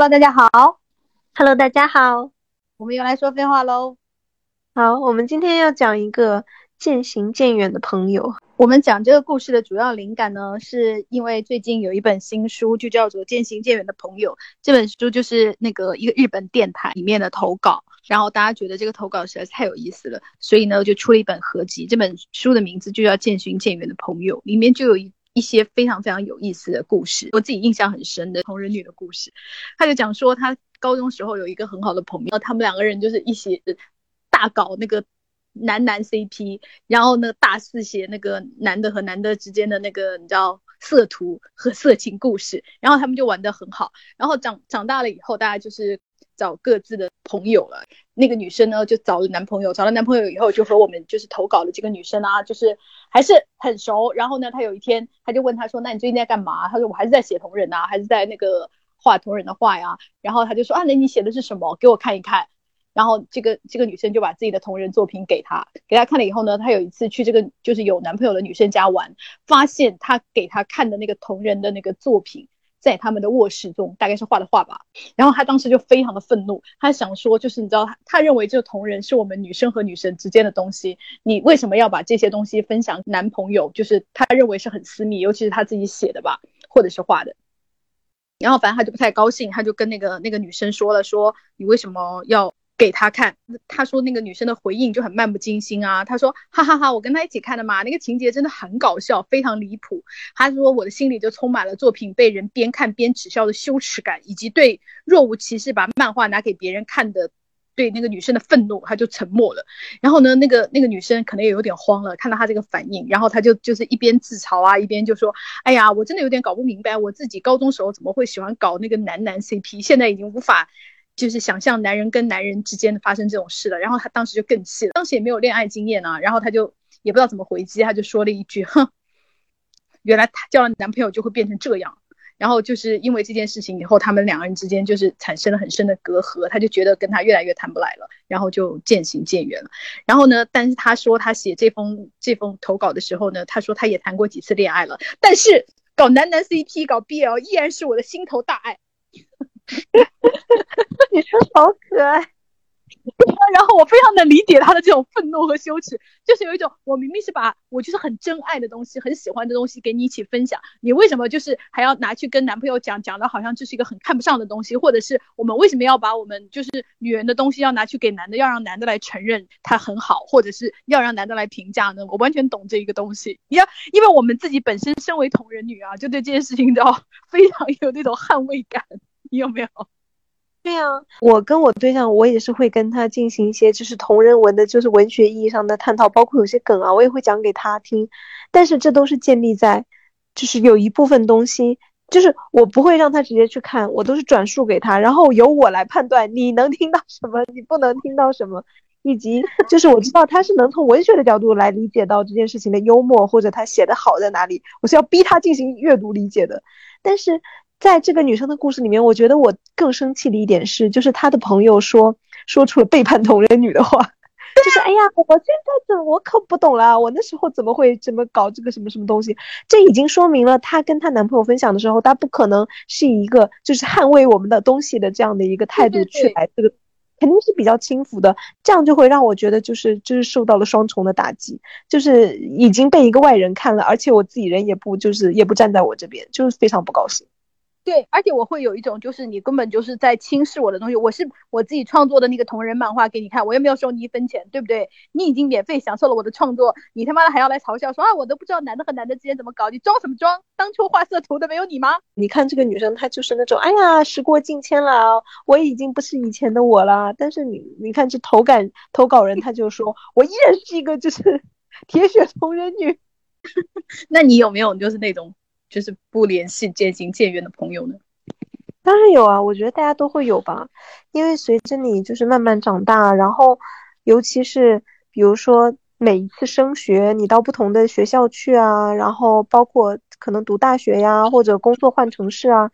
Hello，大家好。Hello，大家好。我们又来说废话喽。好，我们今天要讲一个渐行渐远的朋友。我们讲这个故事的主要灵感呢，是因为最近有一本新书，就叫做《渐行渐远的朋友》。这本书就是那个一个日本电台里面的投稿，然后大家觉得这个投稿实在是太有意思了，所以呢就出了一本合集。这本书的名字就叫《渐行渐远的朋友》，里面就有一。一些非常非常有意思的故事，我自己印象很深的同人女的故事。他就讲说，他高中时候有一个很好的朋友，他们两个人就是一起大搞那个男男 CP，然后呢大肆写那个男的和男的之间的那个你知道色图和色情故事，然后他们就玩得很好。然后长长大了以后，大家就是找各自的朋友了。那个女生呢就找了男朋友，找了男朋友以后就和我们就是投稿的这个女生啊，就是还是很熟。然后呢，他有一天他就问他说：“那你最近在干嘛？”他说：“我还是在写同人啊，还是在那个画同人的画呀。”然后他就说：“啊，那你写的是什么？给我看一看。”然后这个这个女生就把自己的同人作品给他，给他看了以后呢，他有一次去这个就是有男朋友的女生家玩，发现他给他看的那个同人的那个作品。在他们的卧室中，大概是画的画吧。然后他当时就非常的愤怒，他想说，就是你知道，他认为这个同人是我们女生和女生之间的东西，你为什么要把这些东西分享男朋友？就是他认为是很私密，尤其是他自己写的吧，或者是画的。然后反正他就不太高兴，他就跟那个那个女生说了，说你为什么要？给他看，他说那个女生的回应就很漫不经心啊。他说哈哈哈，我跟他一起看的嘛，那个情节真的很搞笑，非常离谱。他说我的心里就充满了作品被人边看边耻笑的羞耻感，以及对若无其事把漫画拿给别人看的对那个女生的愤怒。他就沉默了。然后呢，那个那个女生可能也有点慌了，看到他这个反应，然后他就就是一边自嘲啊，一边就说，哎呀，我真的有点搞不明白，我自己高中时候怎么会喜欢搞那个男男 CP，现在已经无法。就是想象男人跟男人之间的发生这种事了，然后他当时就更气了，当时也没有恋爱经验啊，然后他就也不知道怎么回击，他就说了一句：“哼，原来他交了男朋友就会变成这样。”然后就是因为这件事情以后，他们两个人之间就是产生了很深的隔阂，他就觉得跟他越来越谈不来了，然后就渐行渐远了。然后呢，但是他说他写这封这封投稿的时候呢，他说他也谈过几次恋爱了，但是搞男男 CP 搞 BL 依然是我的心头大爱。你说好可爱，然后我非常的理解他的这种愤怒和羞耻，就是有一种我明明是把我就是很真爱的东西、很喜欢的东西给你一起分享，你为什么就是还要拿去跟男朋友讲，讲的好像这是一个很看不上的东西，或者是我们为什么要把我们就是女人的东西要拿去给男的，要让男的来承认他很好，或者是要让男的来评价呢？我完全懂这一个东西，你要因为我们自己本身身为同人女啊，就对这件事情都非常有那种捍卫感。你有没有？对呀、啊，我跟我对象，我也是会跟他进行一些就是同人文的，就是文学意义上的探讨，包括有些梗啊，我也会讲给他听。但是这都是建立在，就是有一部分东西，就是我不会让他直接去看，我都是转述给他，然后由我来判断你能听到什么，你不能听到什么，以及就是我知道他是能从文学的角度来理解到这件事情的幽默，或者他写的好在哪里，我是要逼他进行阅读理解的。但是。在这个女生的故事里面，我觉得我更生气的一点是，就是她的朋友说说出了背叛同人女的话，就是哎呀，我现在怎我可不懂啦，我那时候怎么会怎么搞这个什么什么东西？这已经说明了她跟她男朋友分享的时候，她不可能是以一个就是捍卫我们的东西的这样的一个态度去来这个。肯定是比较轻浮的，这样就会让我觉得就是就是受到了双重的打击，就是已经被一个外人看了，而且我自己人也不就是也不站在我这边，就是非常不高兴。对，而且我会有一种，就是你根本就是在轻视我的东西。我是我自己创作的那个同人漫画给你看，我又没有收你一分钱，对不对？你已经免费享受了我的创作，你他妈的还要来嘲笑说啊，我都不知道男的和男的之间怎么搞，你装什么装？当初画色图的没有你吗？你看这个女生，她就是那种，哎呀，时过境迁了，我已经不是以前的我了。但是你你看这投稿投稿人，他就说我依然是一个就是 铁血同人女。那你有没有就是那种？就是不联系、渐行渐远的朋友呢？当然有啊，我觉得大家都会有吧。因为随着你就是慢慢长大，然后尤其是比如说每一次升学，你到不同的学校去啊，然后包括可能读大学呀，或者工作换城市啊，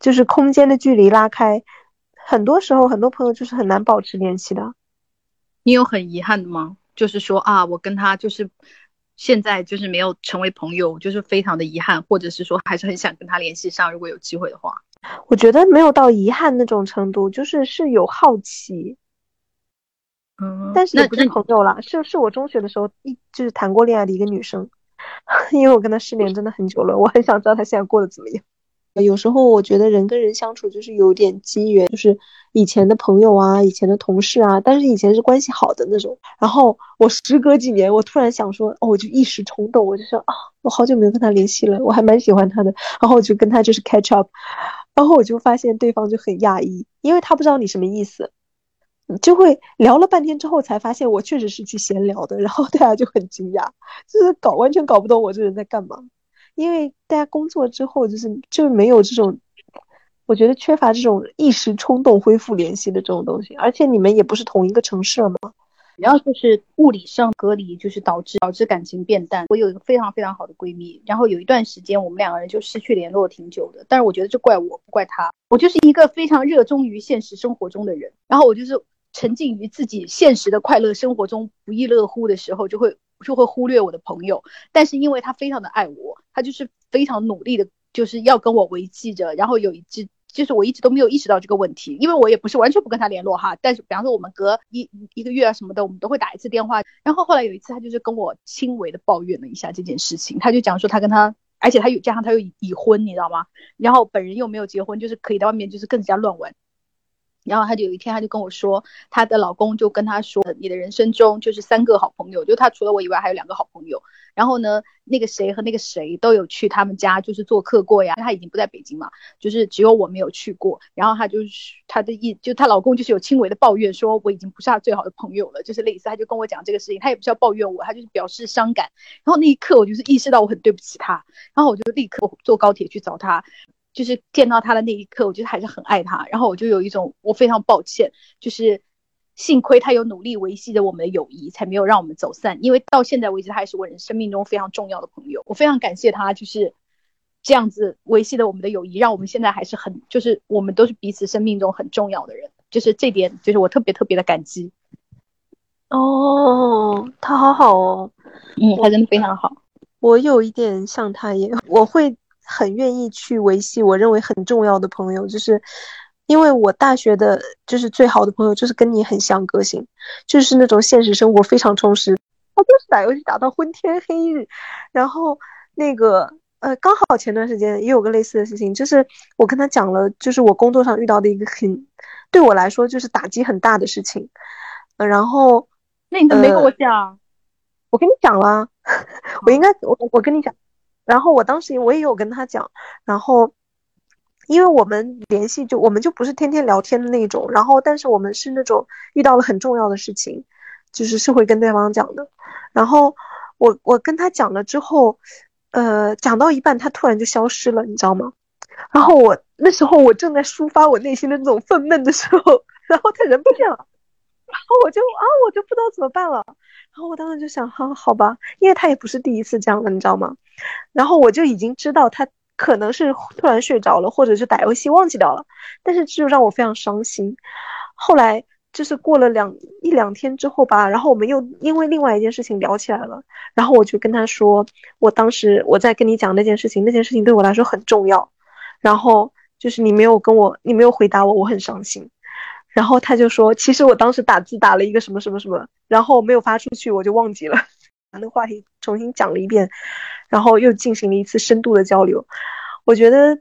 就是空间的距离拉开，很多时候很多朋友就是很难保持联系的。你有很遗憾的吗？就是说啊，我跟他就是。现在就是没有成为朋友，就是非常的遗憾，或者是说还是很想跟他联系上，如果有机会的话。我觉得没有到遗憾那种程度，就是是有好奇，嗯，但是也不是朋友啦，是是我中学的时候一就是谈过恋爱的一个女生，因为我跟她失联真的很久了，我很想知道她现在过得怎么样。有时候我觉得人跟人相处就是有点机缘，就是以前的朋友啊，以前的同事啊，但是以前是关系好的那种。然后我时隔几年，我突然想说，哦，我就一时冲动，我就说啊，我好久没有跟他联系了，我还蛮喜欢他的。然后我就跟他就是 catch up，然后我就发现对方就很讶异，因为他不知道你什么意思，就会聊了半天之后才发现我确实是去闲聊的，然后大家就很惊讶，就是搞完全搞不懂我这人在干嘛。因为大家工作之后，就是就没有这种，我觉得缺乏这种一时冲动恢复联系的这种东西，而且你们也不是同一个城市了嘛。主要就是物理上隔离，就是导致导致感情变淡。我有一个非常非常好的闺蜜，然后有一段时间我们两个人就失去联络挺久的。但是我觉得这怪我，不怪她。我就是一个非常热衷于现实生活中的人，然后我就是沉浸于自己现实的快乐生活中不亦乐乎的时候，就会就会忽略我的朋友。但是因为他非常的爱我，他就是非常努力的，就是要跟我维系着。然后有一只。就是我一直都没有意识到这个问题，因为我也不是完全不跟他联络哈。但是比方说我们隔一一个月啊什么的，我们都会打一次电话。然后后来有一次，他就是跟我轻微的抱怨了一下这件事情，他就讲说他跟他，而且他有加上他又已婚，你知道吗？然后本人又没有结婚，就是可以在外面就是更加乱玩。然后他就有一天，他就跟我说，她的老公就跟他说，你的人生中就是三个好朋友，就他除了我以外还有两个好朋友。然后呢，那个谁和那个谁都有去他们家就是做客过呀。他已经不在北京嘛，就是只有我没有去过。然后他就是他的意，就她老公就是有轻微的抱怨说，我已经不是他最好的朋友了，就是类似，他就跟我讲这个事情，他也不是要抱怨我，他就是表示伤感。然后那一刻，我就是意识到我很对不起他，然后我就立刻坐高铁去找他。就是见到他的那一刻，我觉得还是很爱他。然后我就有一种我非常抱歉，就是幸亏他有努力维系着我们的友谊，才没有让我们走散。因为到现在为止，他还是我人生命中非常重要的朋友。我非常感谢他，就是这样子维系了我们的友谊，让我们现在还是很，就是我们都是彼此生命中很重要的人。就是这点，就是我特别特别的感激。哦，他好好哦，嗯，他真的非常好。我有一点像他也，我会。很愿意去维系我认为很重要的朋友，就是因为我大学的就是最好的朋友，就是跟你很像个性，就是那种现实生活非常充实，他就是打游戏打到昏天黑日。然后那个呃，刚好前段时间也有个类似的事情，就是我跟他讲了，就是我工作上遇到的一个很对我来说就是打击很大的事情。呃，然后那你怎么没跟我讲？我跟你讲了，我应该我我跟你讲。然后我当时我也有跟他讲，然后，因为我们联系就我们就不是天天聊天的那种，然后但是我们是那种遇到了很重要的事情，就是是会跟对方讲的。然后我我跟他讲了之后，呃，讲到一半他突然就消失了，你知道吗？然后我那时候我正在抒发我内心的那种愤懑的时候，然后他人不见了，然后我就啊我就不知道怎么办了。然后我当时就想，哈好吧，因为他也不是第一次这样了，你知道吗？然后我就已经知道他可能是突然睡着了，或者是打游戏忘记掉了。但是这就让我非常伤心。后来就是过了两一两天之后吧，然后我们又因为另外一件事情聊起来了。然后我就跟他说，我当时我在跟你讲那件事情，那件事情对我来说很重要。然后就是你没有跟我，你没有回答我，我很伤心。然后他就说，其实我当时打字打了一个什么什么什么，然后没有发出去，我就忘记了，把那个话题重新讲了一遍，然后又进行了一次深度的交流。我觉得，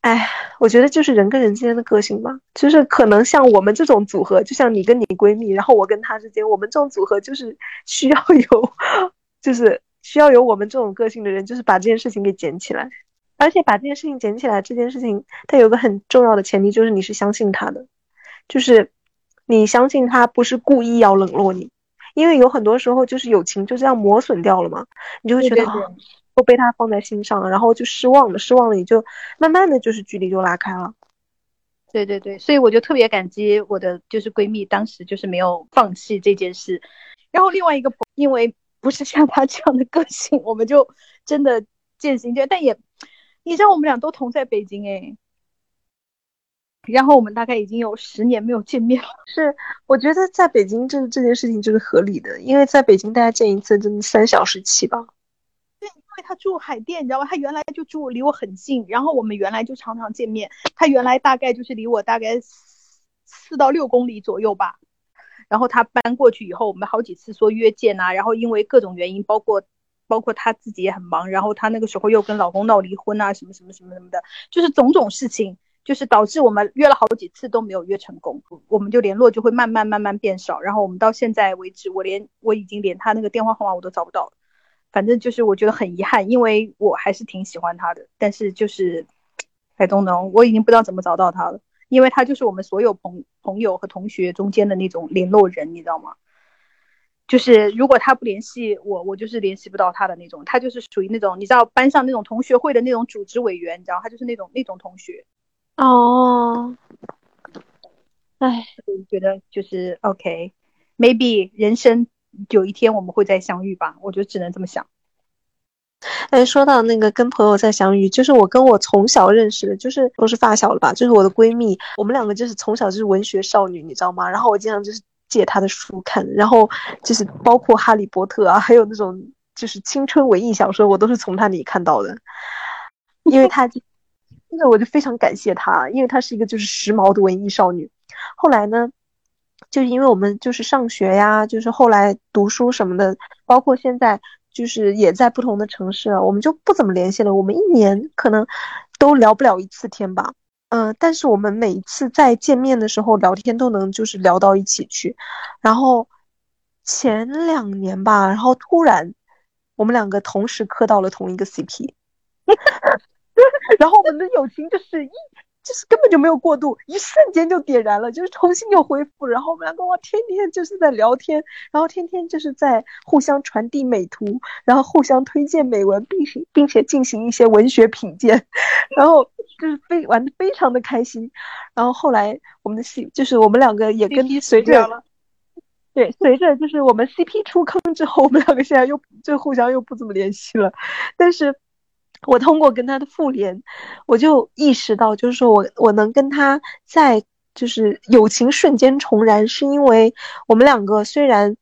哎，我觉得就是人跟人之间的个性吧，就是可能像我们这种组合，就像你跟你闺蜜，然后我跟她之间，我们这种组合就是需要有，就是需要有我们这种个性的人，就是把这件事情给捡起来，而且把这件事情捡起来，这件事情它有个很重要的前提，就是你是相信他的。就是你相信他不是故意要冷落你，因为有很多时候就是友情就这样磨损掉了嘛，你就会觉得都被他放在心上了，然后就失望了，失望了，你就慢慢的就是距离就拉开了。对对对，所以我就特别感激我的就是闺蜜，当时就是没有放弃这件事。然后另外一个，因为不是像他这样的个性，我们就真的渐行渐，但也你知道我们俩都同在北京哎。然后我们大概已经有十年没有见面了。是，我觉得在北京这这件事情就是合理的，因为在北京大家见一次真的三小时起吧。对，因为他住海淀，你知道吗？他原来就住离我很近，然后我们原来就常常见面。他原来大概就是离我大概四到六公里左右吧。然后他搬过去以后，我们好几次说约见啊，然后因为各种原因，包括包括他自己也很忙，然后他那个时候又跟老公闹离婚啊，什么什么什么什么的，就是种种事情，就是导致我们约了好几次都没有约成功，我们就联络就会慢慢慢慢变少。然后我们到现在为止，我连我已经连他那个电话号码我都找不到了。反正就是我觉得很遗憾，因为我还是挺喜欢他的，但是就是，I don't know，我已经不知道怎么找到他了，因为他就是我们所有朋朋友和同学中间的那种联络人，你知道吗？就是如果他不联系我，我就是联系不到他的那种，他就是属于那种你知道班上那种同学会的那种组织委员，你知道，他就是那种那种同学。哦，哎，觉得就是 OK，maybe 人生。有一天我们会再相遇吧，我就只能这么想。哎，说到那个跟朋友再相遇，就是我跟我从小认识的，就是都是发小了吧，就是我的闺蜜，我们两个就是从小就是文学少女，你知道吗？然后我经常就是借她的书看，然后就是包括哈利波特啊，还有那种就是青春文艺小说，我都是从她那里看到的。因为她，真的我就非常感谢她，因为她是一个就是时髦的文艺少女。后来呢？就因为我们就是上学呀，就是后来读书什么的，包括现在就是也在不同的城市了，我们就不怎么联系了。我们一年可能都聊不了一次天吧，嗯，但是我们每一次在见面的时候聊天都能就是聊到一起去。然后前两年吧，然后突然我们两个同时磕到了同一个 CP，然后我们的友情就是一。就是根本就没有过渡，一瞬间就点燃了，就是重新又恢复。然后我们两个哇，天天就是在聊天，然后天天就是在互相传递美图，然后互相推荐美文，并且并且进行一些文学品鉴，然后就是非玩的非常的开心。然后后来我们的 C 就是我们两个也跟随着，对，随着就是我们 CP 出坑之后，我们两个现在又就互相又不怎么联系了，但是。我通过跟他的复联，我就意识到，就是说我我能跟他在就是友情瞬间重燃，是因为我们两个虽然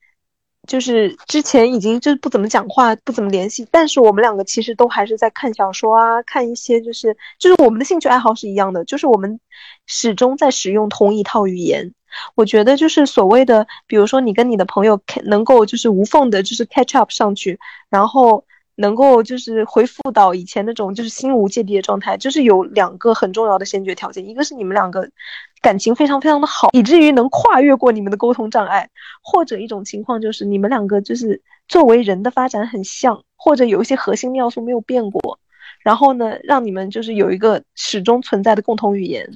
就是之前已经就是不怎么讲话，不怎么联系，但是我们两个其实都还是在看小说啊，看一些就是就是我们的兴趣爱好是一样的，就是我们始终在使用同一套语言。我觉得就是所谓的，比如说你跟你的朋友能够就是无缝的，就是 catch up 上去，然后。能够就是恢复到以前那种就是心无芥蒂的状态，就是有两个很重要的先决条件，一个是你们两个感情非常非常的好，以至于能跨越过你们的沟通障碍，或者一种情况就是你们两个就是作为人的发展很像，或者有一些核心要素没有变过，然后呢，让你们就是有一个始终存在的共同语言。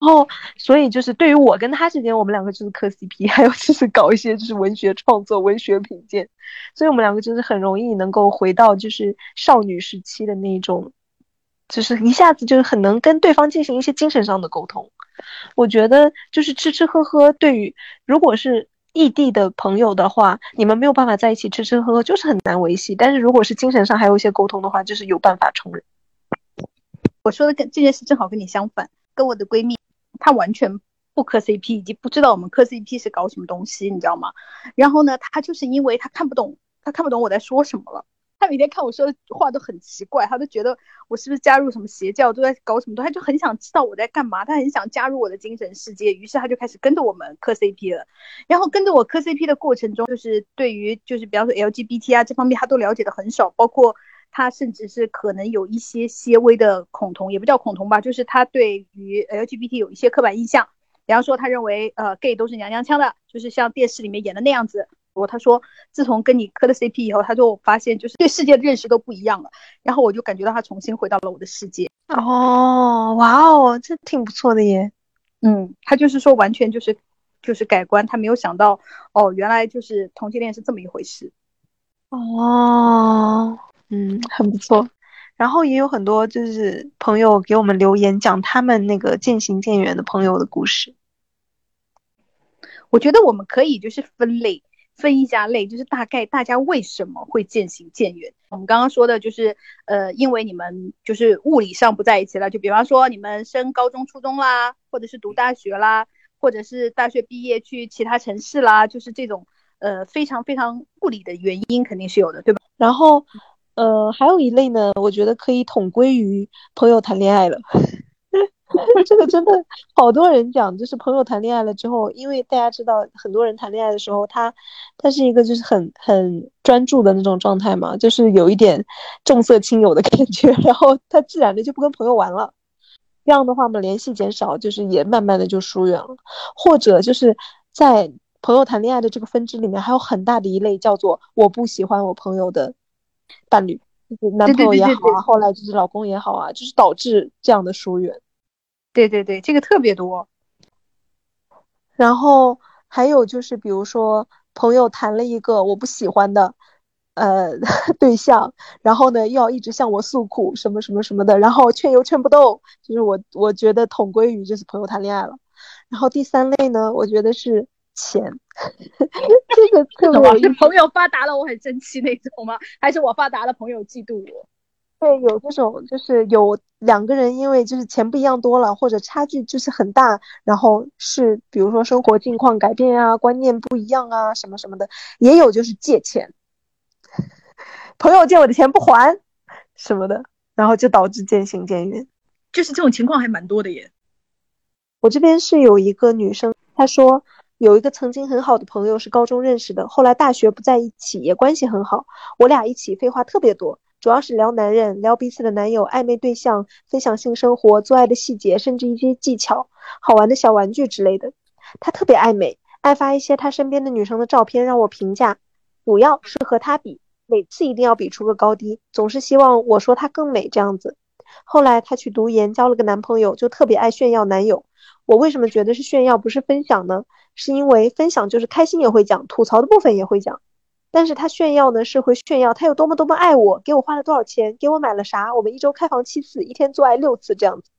然后，所以就是对于我跟他之间，我们两个就是磕 CP，还有就是搞一些就是文学创作、文学品鉴，所以我们两个就是很容易能够回到就是少女时期的那种，就是一下子就是很能跟对方进行一些精神上的沟通。我觉得就是吃吃喝喝，对于如果是异地的朋友的话，你们没有办法在一起吃吃喝喝，就是很难维系。但是如果是精神上还有一些沟通的话，就是有办法重人。我说的跟这件事正好跟你相反，跟我的闺蜜。她完全不磕 CP，以及不知道我们磕 CP 是搞什么东西，你知道吗？然后呢，她就是因为她看不懂，她看不懂我在说什么了。她每天看我说的话都很奇怪，她都觉得我是不是加入什么邪教，都在搞什么东西，他就很想知道我在干嘛，她很想加入我的精神世界。于是她就开始跟着我们磕 CP 了。然后跟着我磕 CP 的过程中，就是对于就是比方说 LGBT 啊这方面，她都了解的很少，包括。他甚至是可能有一些些微的恐同，也不叫恐同吧，就是他对于 LGBT 有一些刻板印象。比方说，他认为呃 gay 都是娘娘腔的，就是像电视里面演的那样子。我他说，自从跟你磕了 CP 以后，他就发现就是对世界的认识都不一样了。然后我就感觉到他重新回到了我的世界。哦，哇哦，这挺不错的耶。嗯，他就是说完全就是就是改观，他没有想到哦，原来就是同性恋是这么一回事。哦。嗯，很不错。然后也有很多就是朋友给我们留言，讲他们那个渐行渐远的朋友的故事。我觉得我们可以就是分类，分一下类，就是大概大家为什么会渐行渐远。我们刚刚说的就是，呃，因为你们就是物理上不在一起了，就比方说你们升高中、初中啦，或者是读大学啦，或者是大学毕业去其他城市啦，就是这种呃非常非常物理的原因肯定是有的，对吧？然后。呃，还有一类呢，我觉得可以统归于朋友谈恋爱了。这个真的好多人讲，就是朋友谈恋爱了之后，因为大家知道，很多人谈恋爱的时候，他他是一个就是很很专注的那种状态嘛，就是有一点重色轻友的感觉，然后他自然的就不跟朋友玩了。这样的话嘛，联系减少，就是也慢慢的就疏远了。或者就是在朋友谈恋爱的这个分支里面，还有很大的一类叫做我不喜欢我朋友的伴侣，就是男朋友也好啊，后来就是老公也好啊，就是导致这样的疏远。对对对，这个特别多。然后还有就是，比如说朋友谈了一个我不喜欢的呃 对象，然后呢又要一直向我诉苦什么什么什么的，然后劝又劝不动，就是我我觉得统归于就是朋友谈恋爱了。然后第三类呢，我觉得是钱，这个特别是朋友发达了我很生气那种吗？还是我发达了朋友嫉妒我？对，有这种，就是有两个人因为就是钱不一样多了，或者差距就是很大，然后是比如说生活境况改变啊，观念不一样啊，什么什么的，也有就是借钱，朋友借我的钱不还什么的，然后就导致渐行渐远，就是这种情况还蛮多的耶。我这边是有一个女生，她说有一个曾经很好的朋友是高中认识的，后来大学不在一起，也关系很好，我俩一起废话特别多。主要是聊男人，聊彼此的男友、暧昧对象，分享性生活、做爱的细节，甚至一些技巧、好玩的小玩具之类的。他特别爱美，爱发一些他身边的女生的照片让我评价，主要是和他比，每次一定要比出个高低，总是希望我说她更美这样子。后来她去读研，交了个男朋友，就特别爱炫耀男友。我为什么觉得是炫耀不是分享呢？是因为分享就是开心也会讲，吐槽的部分也会讲。但是他炫耀呢，是会炫耀他有多么多么爱我，给我花了多少钱，给我买了啥，我们一周开房七次，一天做爱六次这样子。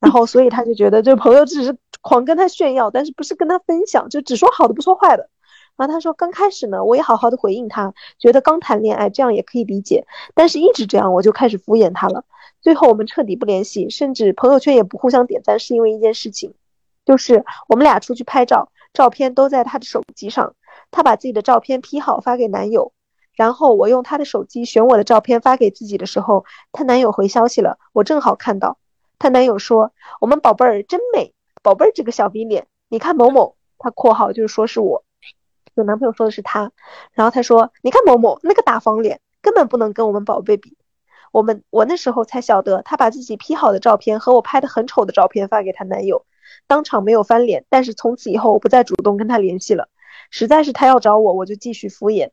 然后，所以他就觉得这朋友只是狂跟他炫耀，但是不是跟他分享，就只说好的不说坏的。然后他说，刚开始呢，我也好好的回应他，觉得刚谈恋爱这样也可以理解，但是一直这样，我就开始敷衍他了。最后我们彻底不联系，甚至朋友圈也不互相点赞，是因为一件事情，就是我们俩出去拍照，照片都在他的手机上。她把自己的照片 P 好发给男友，然后我用她的手机选我的照片发给自己的时候，她男友回消息了，我正好看到，她男友说：“我们宝贝儿真美，宝贝儿这个小 V 脸，你看某某。”他括号就是说是我，有男朋友说的是他，然后他说：“你看某某那个大方脸，根本不能跟我们宝贝比。”我们我那时候才晓得，她把自己 P 好的照片和我拍的很丑的照片发给她男友，当场没有翻脸，但是从此以后我不再主动跟他联系了。实在是他要找我，我就继续敷衍。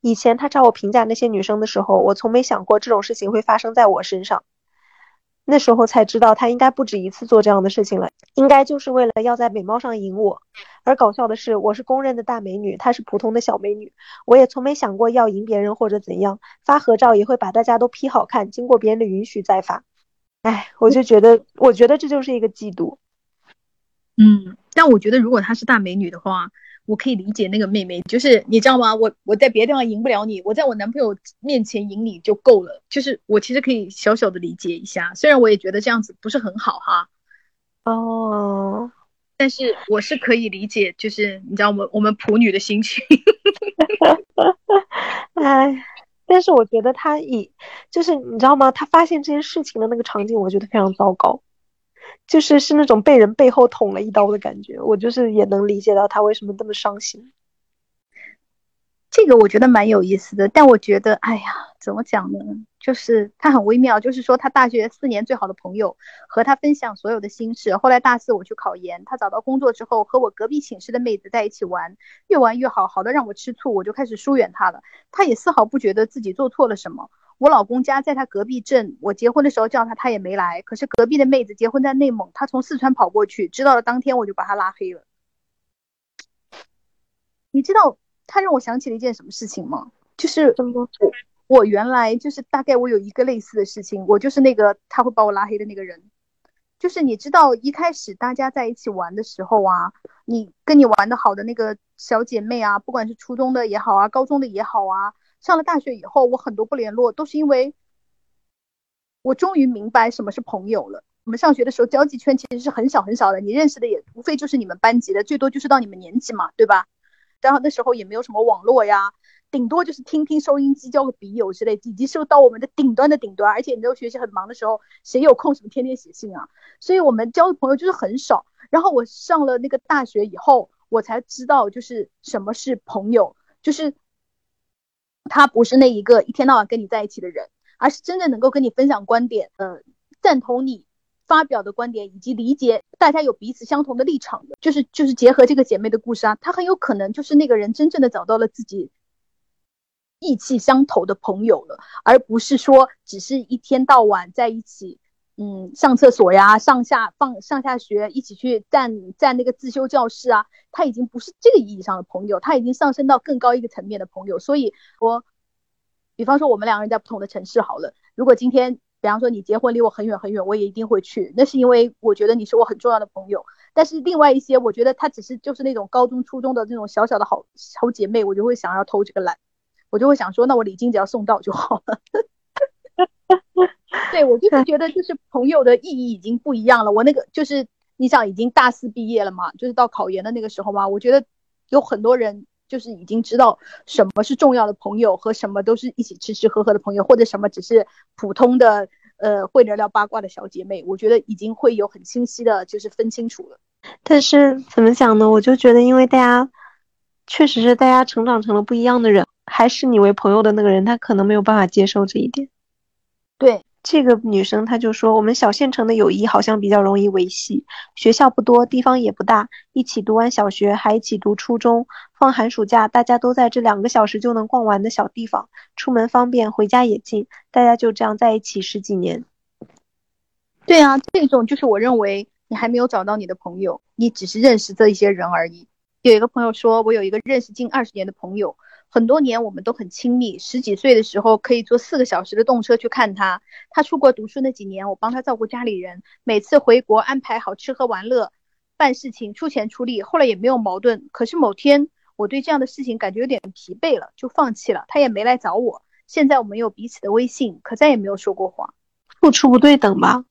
以前他找我评价那些女生的时候，我从没想过这种事情会发生在我身上。那时候才知道他应该不止一次做这样的事情了，应该就是为了要在美貌上赢我。而搞笑的是，我是公认的大美女，她是普通的小美女，我也从没想过要赢别人或者怎样。发合照也会把大家都 P 好看，经过别人的允许再发。哎，我就觉得，我觉得这就是一个嫉妒。嗯，但我觉得如果她是大美女的话。我可以理解那个妹妹，就是你知道吗？我我在别的地方赢不了你，我在我男朋友面前赢你就够了。就是我其实可以小小的理解一下，虽然我也觉得这样子不是很好哈。哦，但是我是可以理解，就是你知道我们我们普女的心情。哎，但是我觉得他以就是你知道吗？他发现这件事情的那个场景，我觉得非常糟糕。就是是那种被人背后捅了一刀的感觉，我就是也能理解到他为什么那么伤心。这个我觉得蛮有意思的，但我觉得，哎呀，怎么讲呢？就是他很微妙，就是说他大学四年最好的朋友和他分享所有的心事，后来大四我去考研，他找到工作之后和我隔壁寝室的妹子在一起玩，越玩越好，好的让我吃醋，我就开始疏远他了。他也丝毫不觉得自己做错了什么。我老公家在他隔壁镇，我结婚的时候叫他，他也没来。可是隔壁的妹子结婚在内蒙，他从四川跑过去，知道了当天我就把他拉黑了。你知道他让我想起了一件什么事情吗？就是我原来就是大概我有一个类似的事情，我就是那个他会把我拉黑的那个人。就是你知道一开始大家在一起玩的时候啊，你跟你玩的好的那个小姐妹啊，不管是初中的也好啊，高中的也好啊。上了大学以后，我很多不联络，都是因为我终于明白什么是朋友了。我们上学的时候，交际圈其实是很小很小的，你认识的也无非就是你们班级的，最多就是到你们年级嘛，对吧？然后那时候也没有什么网络呀、顶多就是听听收音机，交个笔友之类，以及是到我们的顶端的顶端。而且你知道学习很忙的时候，谁有空什么天天写信啊？所以我们交的朋友就是很少。然后我上了那个大学以后，我才知道就是什么是朋友，就是他不是那一个一天到晚跟你在一起的人，而是真正能够跟你分享观点，呃，赞同你。发表的观点以及理解，大家有彼此相同的立场的，就是就是结合这个姐妹的故事啊，她很有可能就是那个人真正的找到了自己意气相投的朋友了，而不是说只是一天到晚在一起，嗯，上厕所呀，上下放上下学，一起去站站那个自修教室啊，他已经不是这个意义上的朋友，他已经上升到更高一个层面的朋友。所以，我比方说我们两个人在不同的城市好了，如果今天。比方说你结婚离我很远很远，我也一定会去。那是因为我觉得你是我很重要的朋友。但是另外一些，我觉得他只是就是那种高中初中的那种小小的好好姐妹，我就会想要偷这个懒，我就会想说，那我礼金只要送到就好了。对我就是觉得，就是朋友的意义已经不一样了。我那个就是你想已经大四毕业了嘛，就是到考研的那个时候嘛，我觉得有很多人。就是已经知道什么是重要的朋友和什么都是一起吃吃喝喝的朋友，或者什么只是普通的呃会聊聊八卦的小姐妹。我觉得已经会有很清晰的，就是分清楚了。但是怎么讲呢？我就觉得，因为大家确实是大家成长成了不一样的人，还是你为朋友的那个人，他可能没有办法接受这一点。对。这个女生她就说：“我们小县城的友谊好像比较容易维系，学校不多，地方也不大，一起读完小学还一起读初中，放寒暑假大家都在这两个小时就能逛完的小地方，出门方便，回家也近，大家就这样在一起十几年。”对啊，这种就是我认为你还没有找到你的朋友，你只是认识这一些人而已。有一个朋友说：“我有一个认识近二十年的朋友。”很多年我们都很亲密，十几岁的时候可以坐四个小时的动车去看他。他出国读书那几年，我帮他照顾家里人，每次回国安排好吃喝玩乐，办事情出钱出力，后来也没有矛盾。可是某天我对这样的事情感觉有点疲惫了，就放弃了。他也没来找我。现在我们有彼此的微信，可再也没有说过话。付出不对等吧？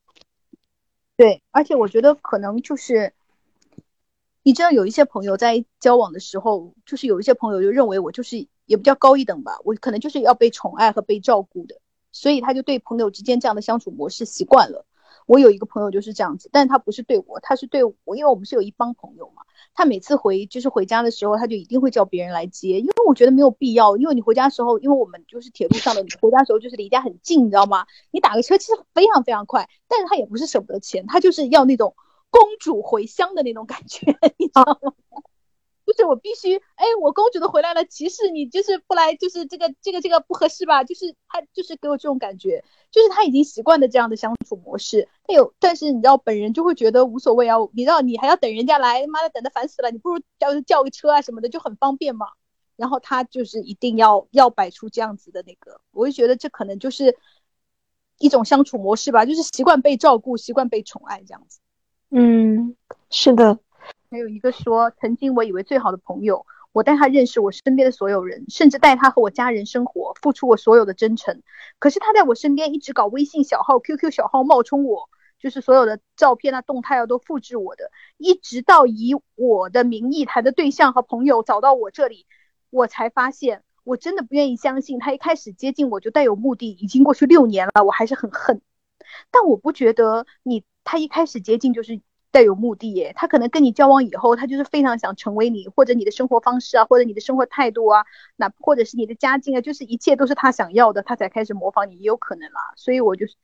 对，而且我觉得可能就是。你知道有一些朋友在交往的时候，就是有一些朋友就认为我就是也不叫高一等吧，我可能就是要被宠爱和被照顾的，所以他就对朋友之间这样的相处模式习惯了。我有一个朋友就是这样子，但他不是对我，他是对我，因为我们是有一帮朋友嘛。他每次回就是回家的时候，他就一定会叫别人来接，因为我觉得没有必要，因为你回家的时候，因为我们就是铁路上的，你回家的时候就是离家很近，你知道吗？你打个车其实非常非常快，但是他也不是舍不得钱，他就是要那种。公主回乡的那种感觉，你知道吗？就是我必须，哎，我公主都回来了，骑士你就是不来，就是这个这个这个不合适吧？就是他就是给我这种感觉，就是他已经习惯的这样的相处模式。哎呦，但是你知道，本人就会觉得无所谓啊。你知道，你还要等人家来，妈的，等的烦死了。你不如叫叫个车啊什么的，就很方便嘛。然后他就是一定要要摆出这样子的那个，我就觉得这可能就是一种相处模式吧，就是习惯被照顾，习惯被宠爱这样子。嗯，是的。还有一个说，曾经我以为最好的朋友，我带他认识我身边的所有人，甚至带他和我家人生活，付出我所有的真诚。可是他在我身边一直搞微信小号、QQ 小号冒充我，就是所有的照片啊、动态啊都复制我的，一直到以我的名义谈的对象和朋友找到我这里，我才发现，我真的不愿意相信他一开始接近我就带有目的。已经过去六年了，我还是很恨。但我不觉得你。他一开始接近就是带有目的耶，他可能跟你交往以后，他就是非常想成为你，或者你的生活方式啊，或者你的生活态度啊，那或者是你的家境啊，就是一切都是他想要的，他才开始模仿你，也有可能啦。所以我就是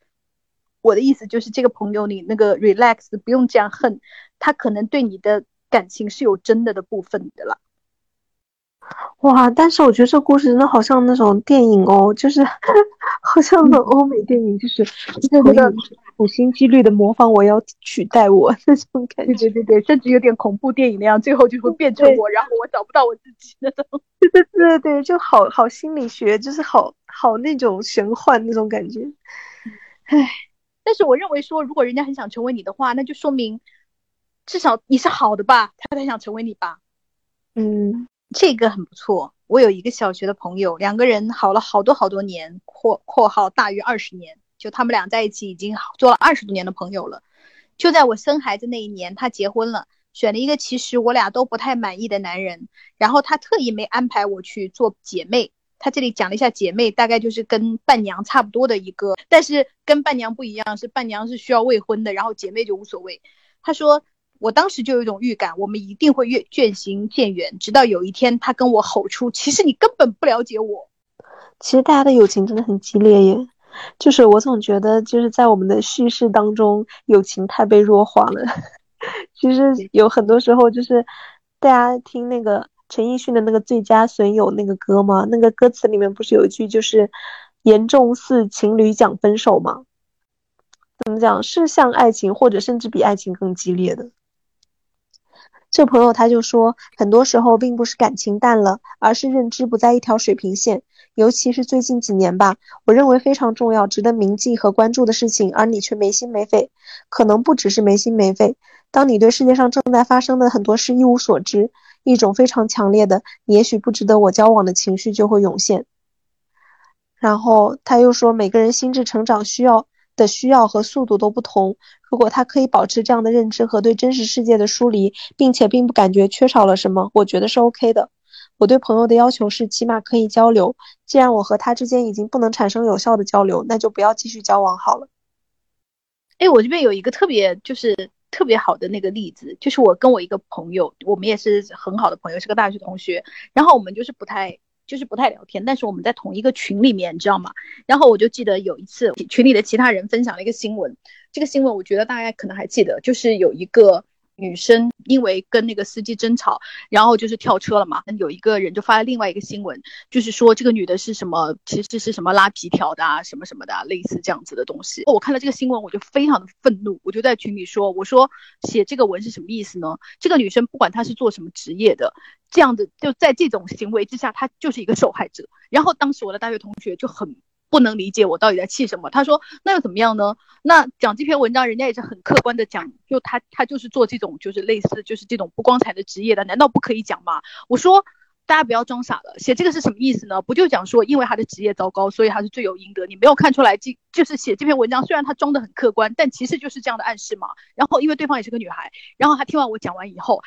我的意思就是这个朋友你那个 relax，不用这样恨，他可能对你的感情是有真的的部分的啦。哇！但是我觉得这故事真的好像那种电影哦，就是 好像那种欧美电影，就是那个处心积虑的模仿我要取代我 那种感觉。对对对，甚至有点恐怖电影那样，最后就会变成我，然后我找不到我自己那种。对对对对，就好好心理学，就是好好那种玄幻那种感觉。唉，但是我认为说，如果人家很想成为你的话，那就说明至少你是好的吧，他才想成为你吧。嗯。这个很不错。我有一个小学的朋友，两个人好了好多好多年（括括号大于二十年），就他们俩在一起已经做了二十多年的朋友了。就在我生孩子那一年，他结婚了，选了一个其实我俩都不太满意的男人。然后他特意没安排我去做姐妹，他这里讲了一下姐妹，大概就是跟伴娘差不多的一个，但是跟伴娘不一样，是伴娘是需要未婚的，然后姐妹就无所谓。他说，我当时就有一种预感，我们一定会越渐行渐远，直到有一天他跟我吼出：“其实你根本不了解我。”其实大家的友情真的很激烈耶，就是我总觉得就是在我们的叙事当中，友情太被弱化了。其实有很多时候就是大家听那个。陈奕迅的那个《最佳损友》那个歌嘛？那个歌词里面不是有一句就是“严重似情侣讲分手”吗？怎么讲？是像爱情，或者甚至比爱情更激烈的。这朋友他就说，很多时候并不是感情淡了，而是认知不在一条水平线。尤其是最近几年吧，我认为非常重要、值得铭记和关注的事情，而你却没心没肺。可能不只是没心没肺，当你对世界上正在发生的很多事一无所知。一种非常强烈的，也许不值得我交往的情绪就会涌现。然后他又说，每个人心智成长需要的需要和速度都不同。如果他可以保持这样的认知和对真实世界的疏离，并且并不感觉缺少了什么，我觉得是 OK 的。我对朋友的要求是，起码可以交流。既然我和他之间已经不能产生有效的交流，那就不要继续交往好了。哎，我这边有一个特别就是。特别好的那个例子，就是我跟我一个朋友，我们也是很好的朋友，是个大学同学。然后我们就是不太，就是不太聊天，但是我们在同一个群里面，你知道吗？然后我就记得有一次群里的其他人分享了一个新闻，这个新闻我觉得大家可能还记得，就是有一个。女生因为跟那个司机争吵，然后就是跳车了嘛。有一个人就发了另外一个新闻，就是说这个女的是什么，其实是什么拉皮条的啊，什么什么的，类似这样子的东西。我看到这个新闻，我就非常的愤怒，我就在群里说，我说写这个文是什么意思呢？这个女生不管她是做什么职业的，这样的就在这种行为之下，她就是一个受害者。然后当时我的大学同学就很。不能理解我到底在气什么？他说：“那又怎么样呢？那讲这篇文章，人家也是很客观的讲，就他他就是做这种就是类似就是这种不光彩的职业的，难道不可以讲吗？”我说：“大家不要装傻了，写这个是什么意思呢？不就讲说因为他的职业糟糕，所以他是罪有应得？你没有看出来这就是写这篇文章，虽然他装的很客观，但其实就是这样的暗示嘛。然后因为对方也是个女孩，然后他听完我讲完以后。”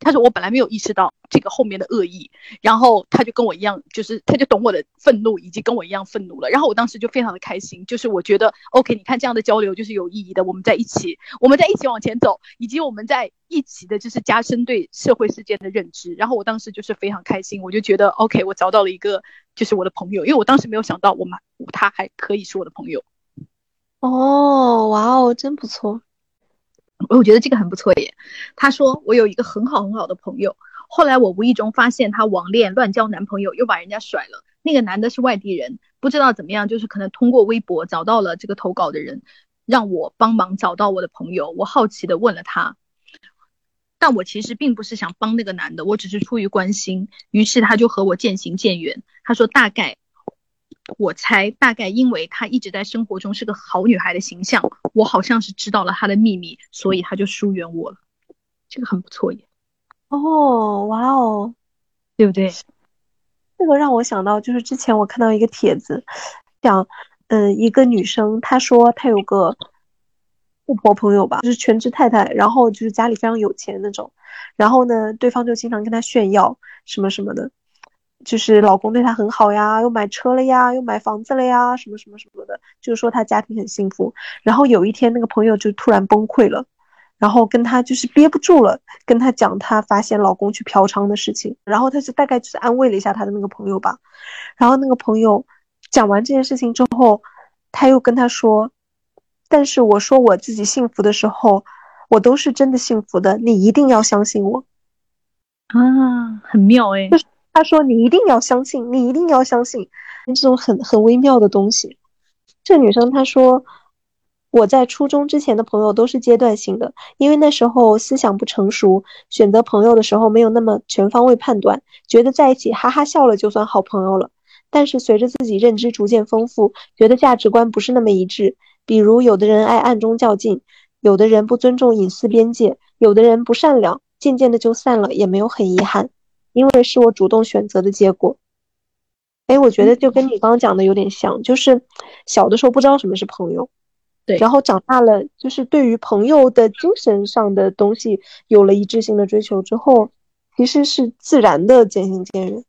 他说：“我本来没有意识到这个后面的恶意，然后他就跟我一样，就是他就懂我的愤怒，以及跟我一样愤怒了。然后我当时就非常的开心，就是我觉得 OK，你看这样的交流就是有意义的，我们在一起，我们在一起往前走，以及我们在一起的就是加深对社会事件的认知。然后我当时就是非常开心，我就觉得 OK，我找到了一个就是我的朋友，因为我当时没有想到我们他还可以是我的朋友。哦，哇哦，真不错。”我觉得这个很不错耶。他说我有一个很好很好的朋友，后来我无意中发现她网恋乱交男朋友，又把人家甩了。那个男的是外地人，不知道怎么样，就是可能通过微博找到了这个投稿的人，让我帮忙找到我的朋友。我好奇的问了他，但我其实并不是想帮那个男的，我只是出于关心。于是他就和我渐行渐远。他说大概。我猜大概因为她一直在生活中是个好女孩的形象，我好像是知道了她的秘密，所以她就疏远我了。这个很不错耶。哦，哇哦，对不对？这个让我想到，就是之前我看到一个帖子，讲，嗯，一个女生她说她有个富婆朋友吧，就是全职太太，然后就是家里非常有钱那种，然后呢，对方就经常跟她炫耀什么什么的。就是老公对她很好呀，又买车了呀，又买房子了呀，什么什么什么的，就是说她家庭很幸福。然后有一天，那个朋友就突然崩溃了，然后跟她就是憋不住了，跟她讲她发现老公去嫖娼的事情。然后她就大概就是安慰了一下她的那个朋友吧。然后那个朋友讲完这件事情之后，他又跟她说：“但是我说我自己幸福的时候，我都是真的幸福的，你一定要相信我。”啊，很妙哎。就是他说：“你一定要相信，你一定要相信，这种很很微妙的东西。”这女生她说：“我在初中之前的朋友都是阶段性的，因为那时候思想不成熟，选择朋友的时候没有那么全方位判断，觉得在一起哈哈笑了就算好朋友了。但是随着自己认知逐渐丰富，觉得价值观不是那么一致，比如有的人爱暗中较劲，有的人不尊重隐私边界，有的人不善良，渐渐的就散了，也没有很遗憾。”因为是我主动选择的结果，哎，我觉得就跟你刚刚讲的有点像，就是小的时候不知道什么是朋友，对，然后长大了，就是对于朋友的精神上的东西有了一致性的追求之后，其实是自然的渐行渐远。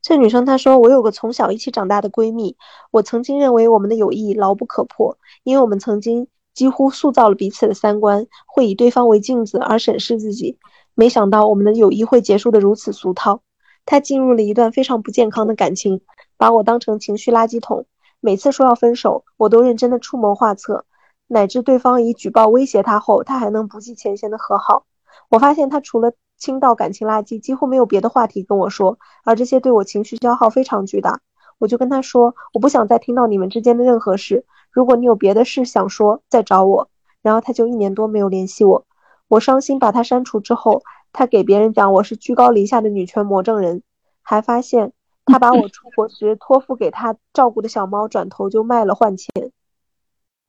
这女生她说：“我有个从小一起长大的闺蜜，我曾经认为我们的友谊牢不可破，因为我们曾经几乎塑造了彼此的三观，会以对方为镜子而审视自己。没想到我们的友谊会结束的如此俗套。她进入了一段非常不健康的感情，把我当成情绪垃圾桶。每次说要分手，我都认真的出谋划策，乃至对方以举报威胁他后，他还能不计前嫌的和好。我发现他除了……”倾倒感情垃圾，几乎没有别的话题跟我说，而这些对我情绪消耗非常巨大。我就跟他说，我不想再听到你们之间的任何事。如果你有别的事想说，再找我。然后他就一年多没有联系我，我伤心把他删除之后，他给别人讲我是居高临下的女权魔怔人，还发现他把我出国时托付给他照顾的小猫转头就卖了换钱。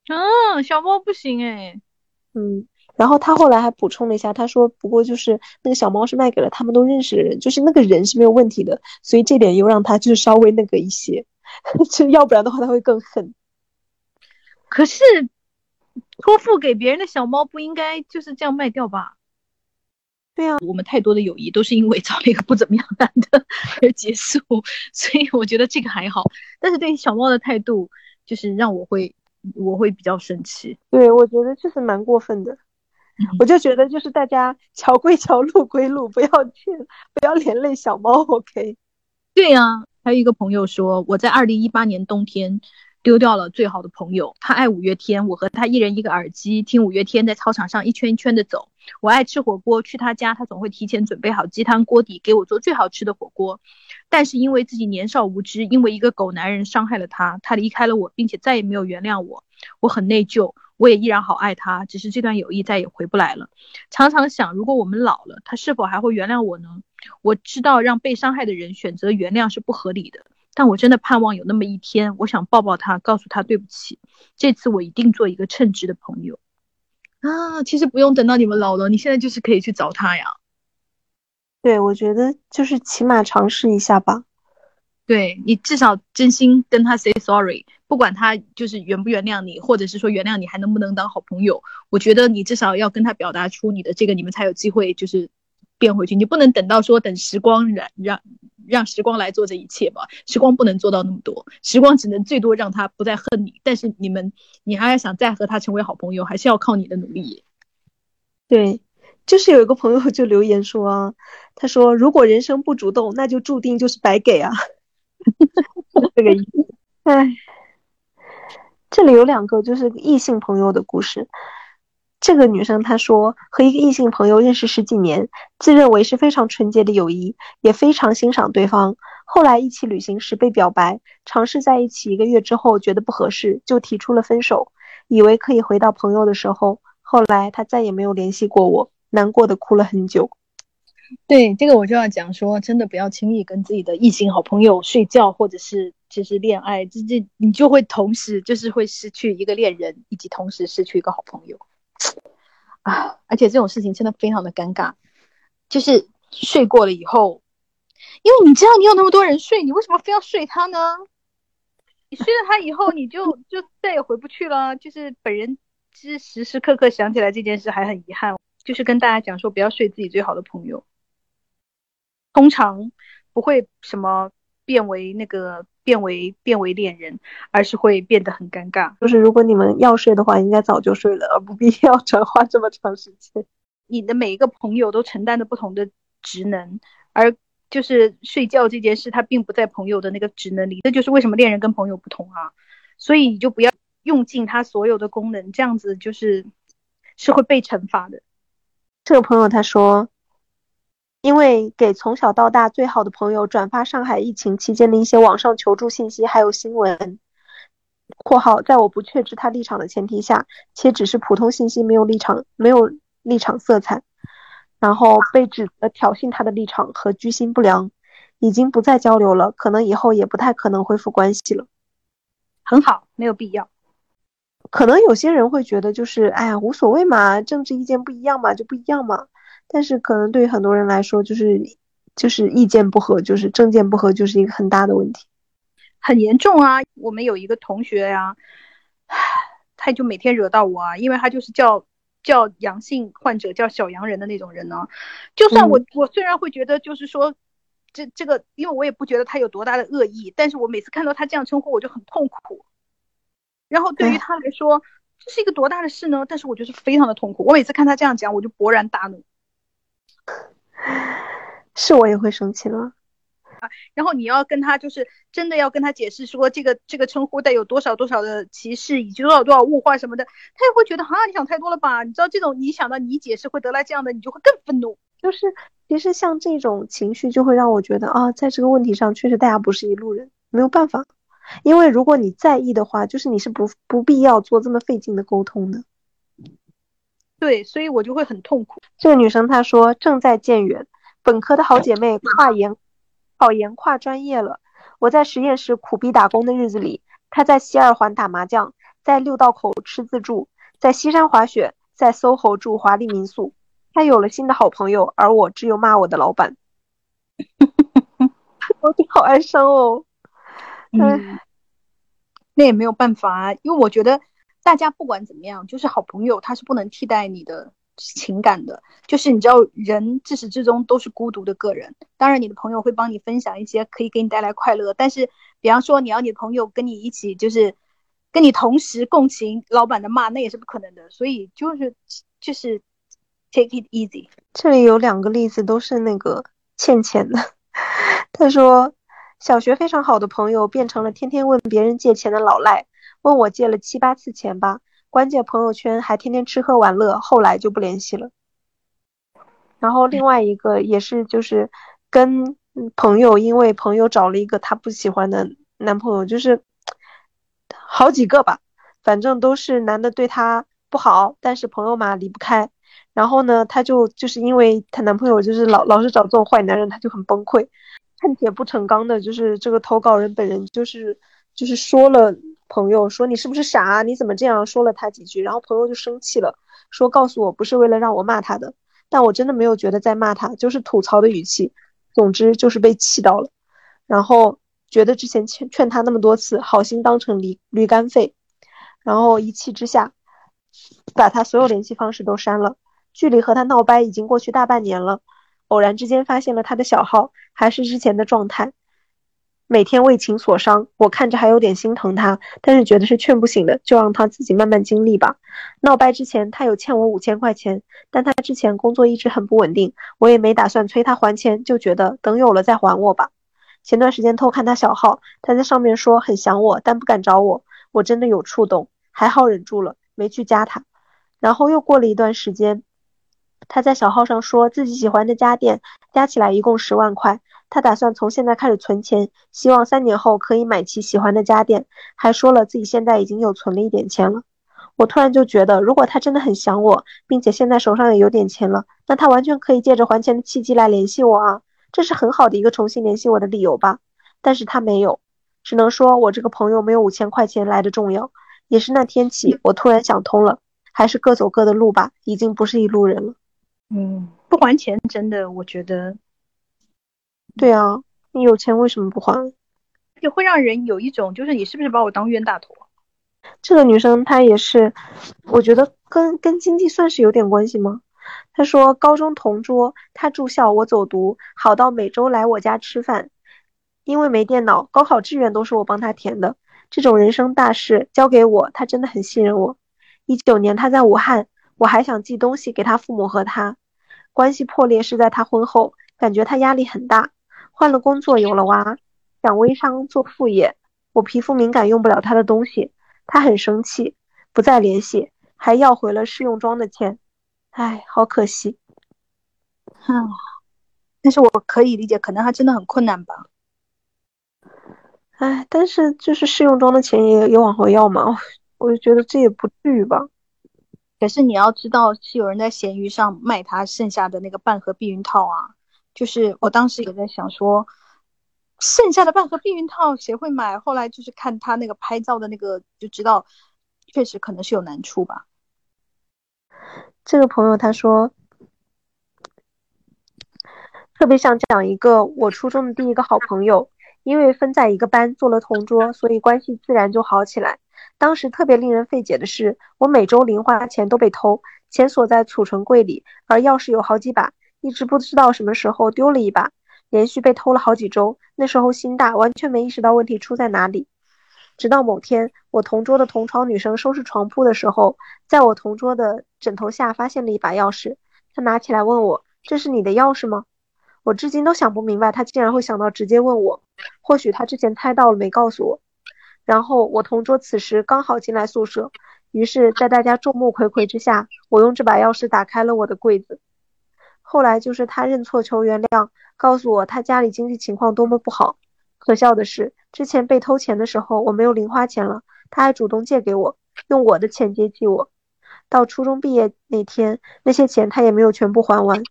啊，小猫不行哎，嗯。然后他后来还补充了一下，他说：“不过就是那个小猫是卖给了他们都认识的人，就是那个人是没有问题的，所以这点又让他就是稍微那个一些，就要不然的话他会更恨。可是托付给别人的小猫不应该就是这样卖掉吧？对啊，我们太多的友谊都是因为找了一个不怎么样男的而结束，所以我觉得这个还好。但是对小猫的态度就是让我会我会比较生气。对，我觉得这是蛮过分的。”我就觉得，就是大家桥归桥，路归路，不要去，不要连累小猫。OK，对呀。还有一个朋友说，我在二零一八年冬天丢掉了最好的朋友。他爱五月天，我和他一人一个耳机听五月天，在操场上一圈一圈的走。我爱吃火锅，去他家，他总会提前准备好鸡汤锅底，给我做最好吃的火锅。但是因为自己年少无知，因为一个狗男人伤害了他，他离开了我，并且再也没有原谅我，我很内疚。我也依然好爱他，只是这段友谊再也回不来了。常常想，如果我们老了，他是否还会原谅我呢？我知道让被伤害的人选择原谅是不合理的，但我真的盼望有那么一天，我想抱抱他，告诉他对不起。这次我一定做一个称职的朋友啊！其实不用等到你们老了，你现在就是可以去找他呀。对，我觉得就是起码尝试一下吧。对你至少真心跟他 say sorry，不管他就是原不原谅你，或者是说原谅你还能不能当好朋友，我觉得你至少要跟他表达出你的这个，你们才有机会就是变回去。你不能等到说等时光染让让时光来做这一切吧，时光不能做到那么多，时光只能最多让他不再恨你，但是你们你还要想再和他成为好朋友，还是要靠你的努力。对，就是有一个朋友就留言说啊，他说如果人生不主动，那就注定就是白给啊。这个意思，哎，这里有两个就是异性朋友的故事。这个女生她说，和一个异性朋友认识十几年，自认为是非常纯洁的友谊，也非常欣赏对方。后来一起旅行时被表白，尝试在一起一个月之后觉得不合适，就提出了分手。以为可以回到朋友的时候，后来他再也没有联系过我，难过的哭了很久。对这个我就要讲说，真的不要轻易跟自己的异性好朋友睡觉，或者是就是恋爱，这这你就会同时就是会失去一个恋人，以及同时失去一个好朋友啊！而且这种事情真的非常的尴尬，就是睡过了以后，因为你知道你有那么多人睡，你为什么非要睡他呢？你睡了他以后，你就 就再也回不去了。就是本人其实时时刻刻想起来这件事还很遗憾，就是跟大家讲说，不要睡自己最好的朋友。通常不会什么变为那个变为变为恋人，而是会变得很尴尬。就是如果你们要睡的话，应该早就睡了，而不必要转化这么长时间。你的每一个朋友都承担着不同的职能，而就是睡觉这件事，它并不在朋友的那个职能里。这就是为什么恋人跟朋友不同啊。所以你就不要用尽他所有的功能，这样子就是是会被惩罚的。这个朋友他说。因为给从小到大最好的朋友转发上海疫情期间的一些网上求助信息，还有新闻（括号在我不确知他立场的前提下，且只是普通信息，没有立场，没有立场色彩），然后被指责挑衅他的立场和居心不良，已经不再交流了，可能以后也不太可能恢复关系了。很好，没有必要。可能有些人会觉得，就是哎呀，无所谓嘛，政治意见不一样嘛，就不一样嘛。但是可能对于很多人来说，就是就是意见不合，就是政见不合，就是一个很大的问题，很严重啊。我们有一个同学呀，他就每天惹到我啊，因为他就是叫叫阳性患者叫小阳人的那种人呢。就算我我虽然会觉得就是说这这个，因为我也不觉得他有多大的恶意，但是我每次看到他这样称呼，我就很痛苦。然后对于他来说，这是一个多大的事呢？但是我觉得非常的痛苦。我每次看他这样讲，我就勃然大怒。是我也会生气了。啊，然后你要跟他就是真的要跟他解释说这个这个称呼带有多少多少的歧视，以及多少多少物化什么的，他也会觉得啊，你想太多了吧？你知道这种你想到你解释会得来这样的，你就会更愤怒。就是其实像这种情绪就会让我觉得啊，在这个问题上确实大家不是一路人，没有办法。因为如果你在意的话，就是你是不不必要做这么费劲的沟通的。对，所以我就会很痛苦。这个女生她说正在建远，本科的好姐妹跨研。考研跨专业了，我在实验室苦逼打工的日子里，她在西二环打麻将，在六道口吃自助，在西山滑雪，在 SOHO 住华丽民宿。她有了新的好朋友，而我只有骂我的老板。我 好哀伤哦。嗯，那也没有办法，因为我觉得大家不管怎么样，就是好朋友，他是不能替代你的。情感的，就是你知道，人自始至终都是孤独的个人。当然，你的朋友会帮你分享一些可以给你带来快乐，但是，比方说你要你的朋友跟你一起，就是跟你同时共情老板的骂，那也是不可能的。所以就是就是 take it easy。这里有两个例子，都是那个欠钱的。他说，小学非常好的朋友变成了天天问别人借钱的老赖，问我借了七八次钱吧。关键朋友圈还天天吃喝玩乐，后来就不联系了。然后另外一个也是，就是跟朋友，因为朋友找了一个他不喜欢的男朋友，就是好几个吧，反正都是男的对她不好，但是朋友嘛离不开。然后呢，她就就是因为她男朋友就是老老是找这种坏男人，她就很崩溃。恨铁不成钢的，就是这个投稿人本人，就是就是说了。朋友说：“你是不是傻？啊你怎么这样说了他几句？”然后朋友就生气了，说：“告诉我不是为了让我骂他的，但我真的没有觉得在骂他，就是吐槽的语气。总之就是被气到了，然后觉得之前劝劝他那么多次，好心当成驴驴肝肺，然后一气之下，把他所有联系方式都删了。距离和他闹掰已经过去大半年了，偶然之间发现了他的小号，还是之前的状态。”每天为情所伤，我看着还有点心疼他，但是觉得是劝不醒的，就让他自己慢慢经历吧。闹掰之前，他有欠我五千块钱，但他之前工作一直很不稳定，我也没打算催他还钱，就觉得等有了再还我吧。前段时间偷看他小号，他在上面说很想我，但不敢找我，我真的有触动，还好忍住了，没去加他。然后又过了一段时间，他在小号上说自己喜欢的家电，加起来一共十万块。他打算从现在开始存钱，希望三年后可以买齐喜欢的家电，还说了自己现在已经有存了一点钱了。我突然就觉得，如果他真的很想我，并且现在手上也有点钱了，那他完全可以借着还钱的契机来联系我啊，这是很好的一个重新联系我的理由吧。但是他没有，只能说我这个朋友没有五千块钱来的重要。也是那天起，我突然想通了，还是各走各的路吧，已经不是一路人了。嗯，不还钱真的，我觉得。对啊，你有钱为什么不还？也会让人有一种，就是你是不是把我当冤大头？这个女生她也是，我觉得跟跟经济算是有点关系吗？她说高中同桌，她住校，我走读，好到每周来我家吃饭。因为没电脑，高考志愿都是我帮她填的。这种人生大事交给我，她真的很信任我。一九年她在武汉，我还想寄东西给他父母和他。关系破裂是在他婚后，感觉他压力很大。换了工作，有了娃，想微商做副业。我皮肤敏感，用不了他的东西，他很生气，不再联系，还要回了试用装的钱。唉，好可惜。嗯，但是我可以理解，可能他真的很困难吧。唉，但是就是试用装的钱也也往后要嘛，我就觉得这也不至于吧。可是你要知道，是有人在闲鱼上卖他剩下的那个半盒避孕套啊。就是我当时也在想说，剩下的半盒避孕套谁会买？后来就是看他那个拍照的那个，就知道确实可能是有难处吧。这个朋友他说，特别想讲一个我初中的第一个好朋友，因为分在一个班做了同桌，所以关系自然就好起来。当时特别令人费解的是，我每周零花钱都被偷，钱锁在储存柜里，而钥匙有好几把。一直不知道什么时候丢了一把，连续被偷了好几周。那时候心大，完全没意识到问题出在哪里。直到某天，我同桌的同床女生收拾床铺的时候，在我同桌的枕头下发现了一把钥匙。她拿起来问我：“这是你的钥匙吗？”我至今都想不明白，她竟然会想到直接问我。或许她之前猜到了，没告诉我。然后我同桌此时刚好进来宿舍，于是，在大家众目睽睽之下，我用这把钥匙打开了我的柜子。后来就是他认错求原谅，告诉我他家里经济情况多么不好。可笑的是，之前被偷钱的时候，我没有零花钱了，他还主动借给我，用我的钱接济我。到初中毕业那天，那些钱他也没有全部还完。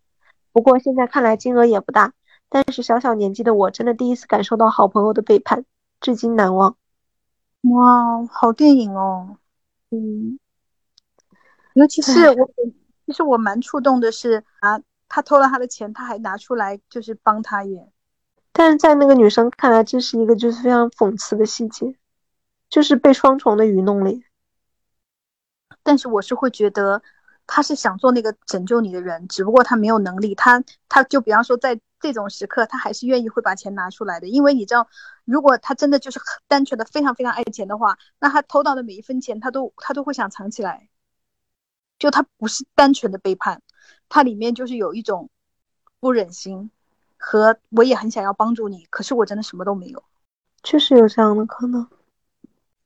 不过现在看来金额也不大，但是小小年纪的我真的第一次感受到好朋友的背叛，至今难忘。哇，好电影哦！嗯，尤其是我，其实我蛮触动的是啊，他偷了他的钱，他还拿出来就是帮他演。但是在那个女生看来，这是一个就是非常讽刺的细节，就是被双重的愚弄了。但是我是会觉得，他是想做那个拯救你的人，只不过他没有能力。他他就比方说，在这种时刻，他还是愿意会把钱拿出来的，因为你知道，如果他真的就是很单纯的非常非常爱钱的话，那他偷到的每一分钱，他都他都会想藏起来。就他不是单纯的背叛，他里面就是有一种不忍心。和我也很想要帮助你，可是我真的什么都没有。确实有这样的可能。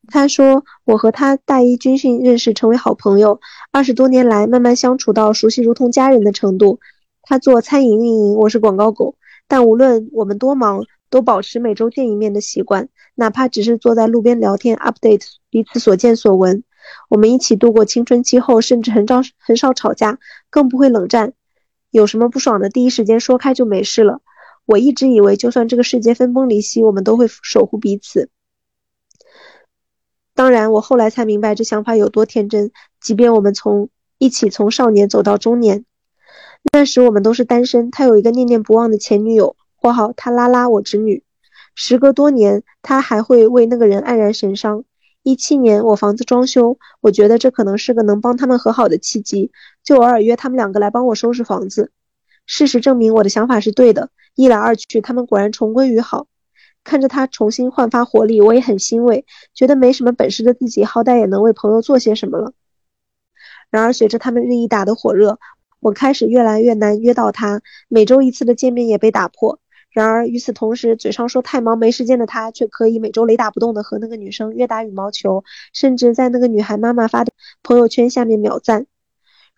他说，我和他大一军训认识，成为好朋友，二十多年来慢慢相处到熟悉如同家人的程度。他做餐饮运营，我是广告狗，但无论我们多忙，都保持每周见一面的习惯，哪怕只是坐在路边聊天，update 彼此所见所闻。我们一起度过青春期后，甚至很少很少吵架，更不会冷战。有什么不爽的，第一时间说开就没事了。我一直以为，就算这个世界分崩离析，我们都会守护彼此。当然，我后来才明白这想法有多天真。即便我们从一起从少年走到中年，那时我们都是单身。他有一个念念不忘的前女友，括号他拉拉我侄女。时隔多年，他还会为那个人黯然神伤。一七年，我房子装修，我觉得这可能是个能帮他们和好的契机，就偶尔约他们两个来帮我收拾房子。事实证明，我的想法是对的。一来二去，他们果然重归于好。看着他重新焕发活力，我也很欣慰，觉得没什么本事的自己，好歹也能为朋友做些什么了。然而，随着他们日益打得火热，我开始越来越难约到他，每周一次的见面也被打破。然而，与此同时，嘴上说太忙没时间的他，却可以每周雷打不动的和那个女生约打羽毛球，甚至在那个女孩妈妈发的朋友圈下面秒赞。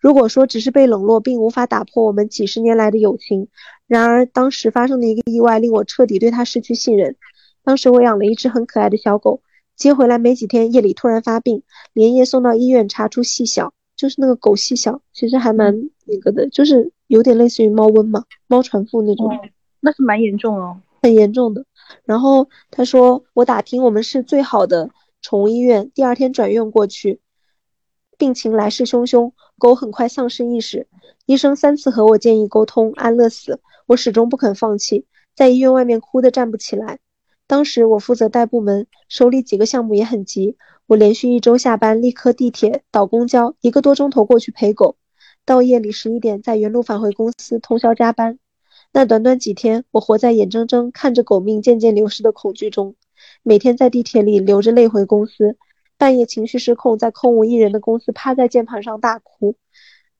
如果说只是被冷落，并无法打破我们几十年来的友情，然而当时发生的一个意外令我彻底对他失去信任。当时我养了一只很可爱的小狗，接回来没几天，夜里突然发病，连夜送到医院，查出细小，就是那个狗细小，其实还蛮那个的，就是有点类似于猫瘟嘛，猫传腹那种，那是蛮严重哦，很严重的。然后他说我打听我们是最好的宠物医院，第二天转院过去。病情来势汹汹，狗很快丧失意识。医生三次和我建议沟通安乐死，我始终不肯放弃，在医院外面哭得站不起来。当时我负责带部门，手里几个项目也很急。我连续一周下班，立刻地铁倒公交，一个多钟头过去陪狗，到夜里十一点再原路返回公司，通宵加班。那短短几天，我活在眼睁睁看着狗命渐渐流失的恐惧中，每天在地铁里流着泪回公司。半夜情绪失控，在空无一人的公司趴在键盘上大哭。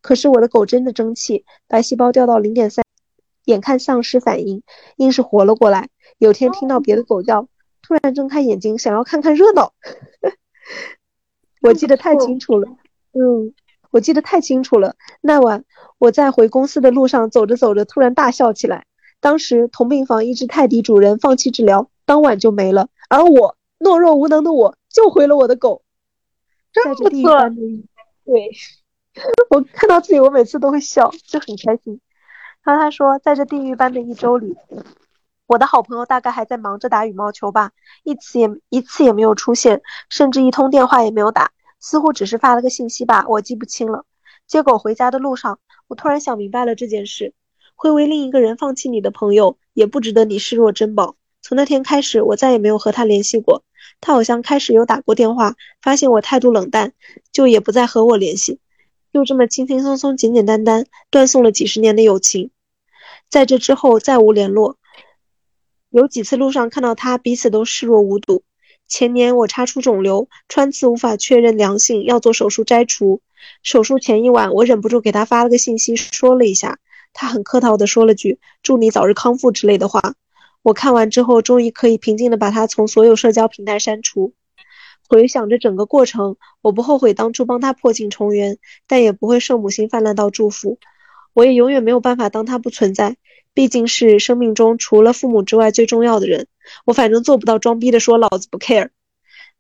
可是我的狗真的争气，白细胞掉到零点三，眼看丧尸反应，硬是活了过来。有天听到别的狗叫，突然睁开眼睛，想要看看热闹。我记得太清楚了，嗯，我记得太清楚了。那晚我在回公司的路上走着走着，突然大笑起来。当时同病房一只泰迪主人放弃治疗，当晚就没了，而我懦弱无能的我。救回了我的狗，在这地狱般的对 我看到自己，我每次都会笑，就很开心。然后他说，在这地狱般的一周里，我的好朋友大概还在忙着打羽毛球吧，一次也一次也没有出现，甚至一通电话也没有打，似乎只是发了个信息吧，我记不清了。结果回家的路上，我突然想明白了这件事：会为另一个人放弃你的朋友，也不值得你视若珍宝。从那天开始，我再也没有和他联系过。他好像开始有打过电话，发现我态度冷淡，就也不再和我联系，就这么轻轻松松、简简单单断送了几十年的友情。在这之后再无联络。有几次路上看到他，彼此都视若无睹。前年我查出肿瘤，穿刺无法确认良性，要做手术摘除。手术前一晚，我忍不住给他发了个信息，说了一下。他很客套的说了句“祝你早日康复”之类的话。我看完之后，终于可以平静的把他从所有社交平台删除。回想着整个过程，我不后悔当初帮他破镜重圆，但也不会圣母心泛滥到祝福。我也永远没有办法当他不存在，毕竟是生命中除了父母之外最重要的人。我反正做不到装逼的说老子不 care，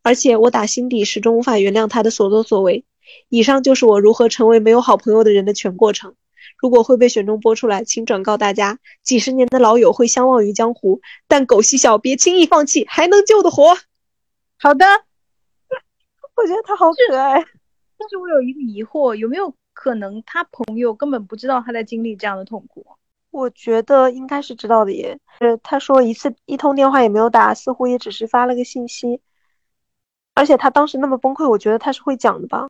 而且我打心底始终无法原谅他的所作所为。以上就是我如何成为没有好朋友的人的全过程。如果会被选中播出来，请转告大家，几十年的老友会相忘于江湖，但狗西小别轻易放弃，还能救得活。好的，我觉得他好可爱。但是我有一个疑惑，有没有可能他朋友根本不知道他在经历这样的痛苦？我觉得应该是知道的耶。呃，他说一次一通电话也没有打，似乎也只是发了个信息。而且他当时那么崩溃，我觉得他是会讲的吧。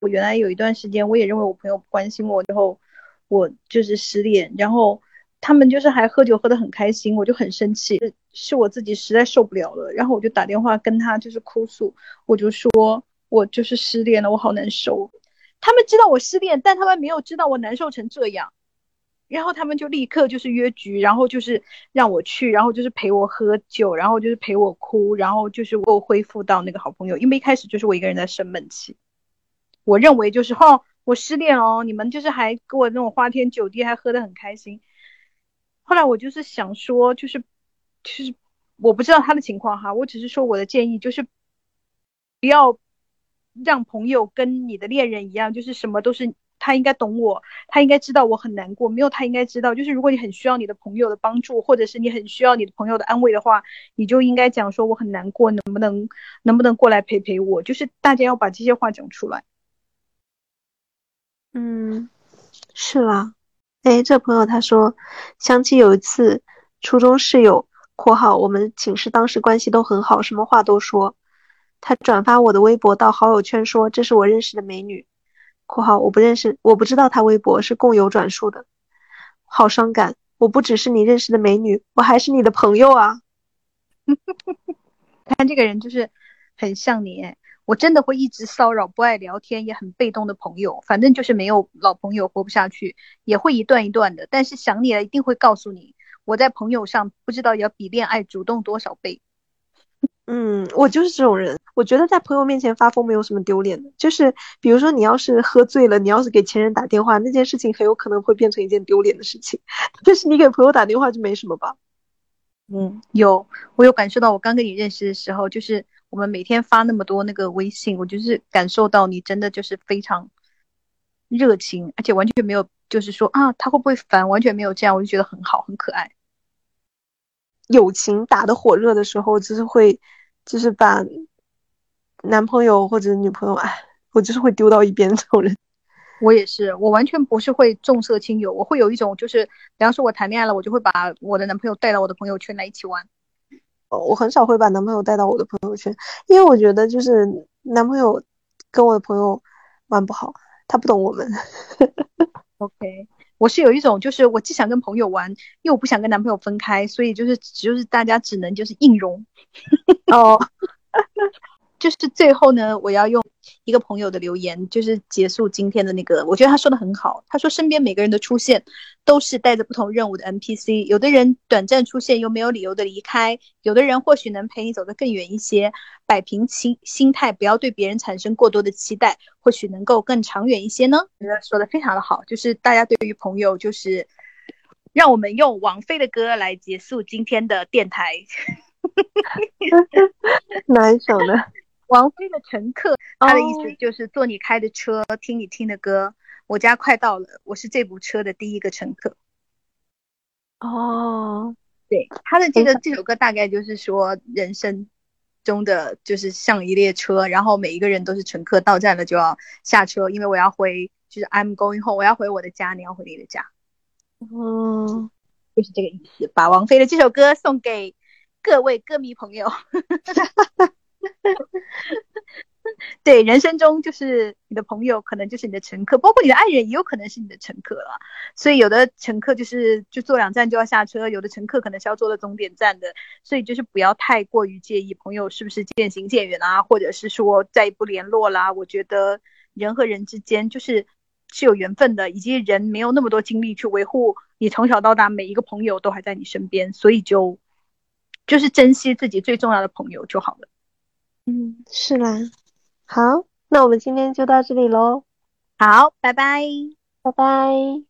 我原来有一段时间，我也认为我朋友不关心我，之后。我就是失恋，然后他们就是还喝酒喝得很开心，我就很生气，是我自己实在受不了了，然后我就打电话跟他就是哭诉，我就说我就是失恋了，我好难受。他们知道我失恋，但他们没有知道我难受成这样，然后他们就立刻就是约局，然后就是让我去，然后就是陪我喝酒，然后就是陪我哭，然后就是我恢复到那个好朋友，因为一开始就是我一个人在生闷气，我认为就是哈。我失恋哦，你们就是还给我那种花天酒地，还喝得很开心。后来我就是想说，就是就是我不知道他的情况哈，我只是说我的建议就是，不要让朋友跟你的恋人一样，就是什么都是他应该懂我，他应该知道我很难过，没有他应该知道。就是如果你很需要你的朋友的帮助，或者是你很需要你的朋友的安慰的话，你就应该讲说我很难过，能不能能不能过来陪陪我？就是大家要把这些话讲出来。嗯，是啦。哎，这朋友他说，想起有一次初中室友（括号我们寝室当时关系都很好，什么话都说），他转发我的微博到好友圈说这是我认识的美女（括号我不认识，我不知道他微博是共有转述的），好伤感。我不只是你认识的美女，我还是你的朋友啊。看这个人就是很像你哎。我真的会一直骚扰不爱聊天也很被动的朋友，反正就是没有老朋友活不下去，也会一段一段的。但是想你了一定会告诉你，我在朋友上不知道要比恋爱主动多少倍。嗯，我就是这种人。我觉得在朋友面前发疯没有什么丢脸的，就是比如说你要是喝醉了，你要是给前任打电话，那件事情很有可能会变成一件丢脸的事情。但是你给朋友打电话就没什么吧？嗯，有，我有感受到，我刚跟你认识的时候就是。我们每天发那么多那个微信，我就是感受到你真的就是非常热情，而且完全没有就是说啊他会不会烦，完全没有这样，我就觉得很好，很可爱。友情打得火热的时候，就是会就是把男朋友或者女朋友，哎，我就是会丢到一边这种人。我也是，我完全不是会重色轻友，我会有一种就是，比方说我谈恋爱了，我就会把我的男朋友带到我的朋友圈来一起玩。我很少会把男朋友带到我的朋友圈，因为我觉得就是男朋友跟我的朋友玩不好，他不懂我们。OK，我是有一种就是我既想跟朋友玩，又不想跟男朋友分开，所以就是就是大家只能就是硬融。哦。就是最后呢，我要用一个朋友的留言，就是结束今天的那个。我觉得他说的很好，他说身边每个人的出现都是带着不同任务的 NPC，有的人短暂出现又没有理由的离开，有的人或许能陪你走得更远一些。摆平心心态，不要对别人产生过多的期待，或许能够更长远一些呢。觉得说的非常的好，就是大家对于朋友，就是让我们用王菲的歌来结束今天的电台。哪一首呢？王菲的乘客，他的意思就是坐你开的车，听你听的歌。我家快到了，我是这部车的第一个乘客。哦，对，他的这个这首歌大概就是说，人生中的就是像一列车，然后每一个人都是乘客，到站了就要下车，因为我要回，就是 I'm going home，我要回我的家，你要回你的家。哦，就是这个意思。把王菲的这首歌送给各位歌迷朋友。对，人生中就是你的朋友，可能就是你的乘客，包括你的爱人，也有可能是你的乘客了。所以有的乘客就是就坐两站就要下车，有的乘客可能是要坐到终点站的。所以就是不要太过于介意朋友是不是渐行渐远啊，或者是说再也不联络啦。我觉得人和人之间就是是有缘分的，以及人没有那么多精力去维护你从小到大每一个朋友都还在你身边，所以就就是珍惜自己最重要的朋友就好了。嗯，是啦。好，那我们今天就到这里喽。好，拜拜，拜拜。